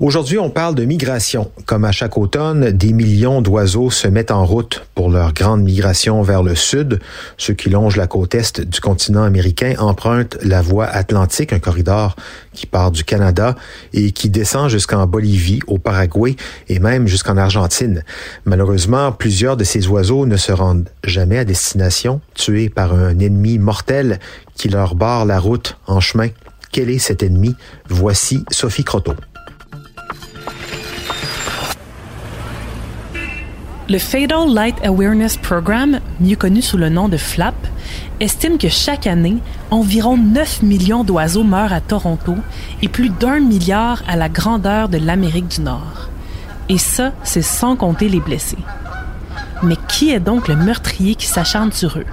Aujourd'hui, on parle de migration. Comme à chaque automne, des millions d'oiseaux se mettent en route pour leur grande migration vers le sud. Ceux qui longent la côte est du continent américain empruntent la voie atlantique, un corridor qui part du Canada et qui descend jusqu'en Bolivie, au Paraguay et même jusqu'en Argentine. Malheureusement, plusieurs de ces oiseaux ne se rendent jamais à destination, tués par un ennemi mortel qui leur barre la route en chemin. Quel est cet ennemi? Voici Sophie Croteau. Le Fatal Light Awareness Program, mieux connu sous le nom de FLAP, estime que chaque année, environ 9 millions d'oiseaux meurent à Toronto et plus d'un milliard à la grandeur de l'Amérique du Nord. Et ça, c'est sans compter les blessés. Mais qui est donc le meurtrier qui s'acharne sur eux?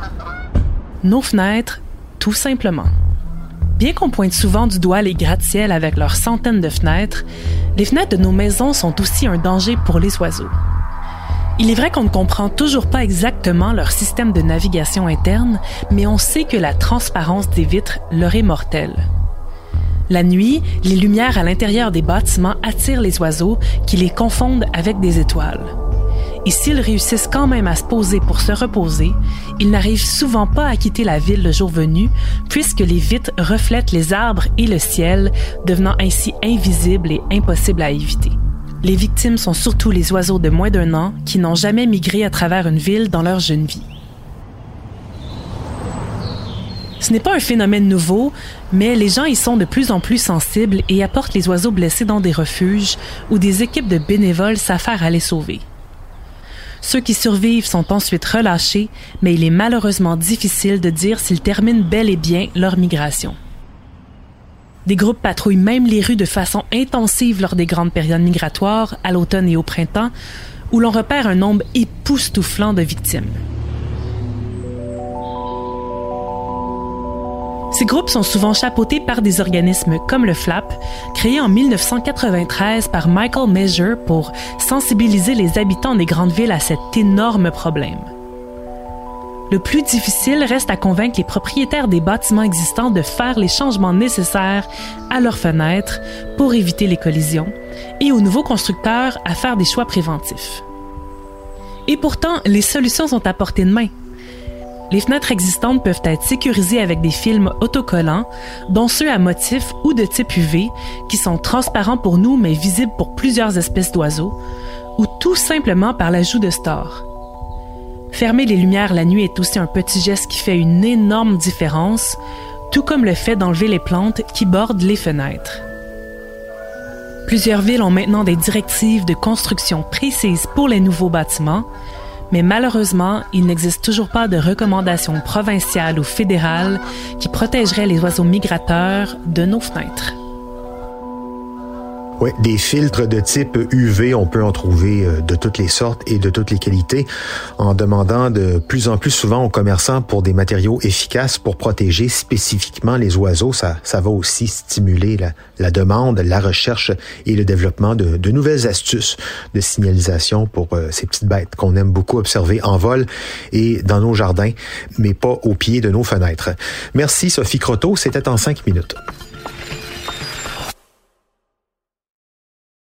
Nos fenêtres, tout simplement. Bien qu'on pointe souvent du doigt les gratte-ciels avec leurs centaines de fenêtres, les fenêtres de nos maisons sont aussi un danger pour les oiseaux. Il est vrai qu'on ne comprend toujours pas exactement leur système de navigation interne, mais on sait que la transparence des vitres leur est mortelle. La nuit, les lumières à l'intérieur des bâtiments attirent les oiseaux qui les confondent avec des étoiles. Et s'ils réussissent quand même à se poser pour se reposer, ils n'arrivent souvent pas à quitter la ville le jour venu, puisque les vitres reflètent les arbres et le ciel, devenant ainsi invisibles et impossibles à éviter. Les victimes sont surtout les oiseaux de moins d'un an qui n'ont jamais migré à travers une ville dans leur jeune vie. Ce n'est pas un phénomène nouveau, mais les gens y sont de plus en plus sensibles et apportent les oiseaux blessés dans des refuges où des équipes de bénévoles s'affairent à les sauver. Ceux qui survivent sont ensuite relâchés, mais il est malheureusement difficile de dire s'ils terminent bel et bien leur migration. Des groupes patrouillent même les rues de façon intensive lors des grandes périodes migratoires, à l'automne et au printemps, où l'on repère un nombre époustouflant de victimes. Ces groupes sont souvent chapeautés par des organismes comme le FLAP, créé en 1993 par Michael Measure pour sensibiliser les habitants des grandes villes à cet énorme problème. Le plus difficile reste à convaincre les propriétaires des bâtiments existants de faire les changements nécessaires à leurs fenêtres pour éviter les collisions et aux nouveaux constructeurs à faire des choix préventifs. Et pourtant, les solutions sont à portée de main. Les fenêtres existantes peuvent être sécurisées avec des films autocollants, dont ceux à motif ou de type UV, qui sont transparents pour nous mais visibles pour plusieurs espèces d'oiseaux, ou tout simplement par l'ajout de stores. Fermer les lumières la nuit est aussi un petit geste qui fait une énorme différence, tout comme le fait d'enlever les plantes qui bordent les fenêtres. Plusieurs villes ont maintenant des directives de construction précises pour les nouveaux bâtiments, mais malheureusement, il n'existe toujours pas de recommandations provinciales ou fédérales qui protégeraient les oiseaux migrateurs de nos fenêtres. Oui, des filtres de type UV, on peut en trouver euh, de toutes les sortes et de toutes les qualités, en demandant de plus en plus souvent aux commerçants pour des matériaux efficaces pour protéger spécifiquement les oiseaux. Ça, ça va aussi stimuler la, la demande, la recherche et le développement de, de nouvelles astuces de signalisation pour euh, ces petites bêtes qu'on aime beaucoup observer en vol et dans nos jardins, mais pas au pied de nos fenêtres. Merci Sophie Croteau, c'était en cinq minutes.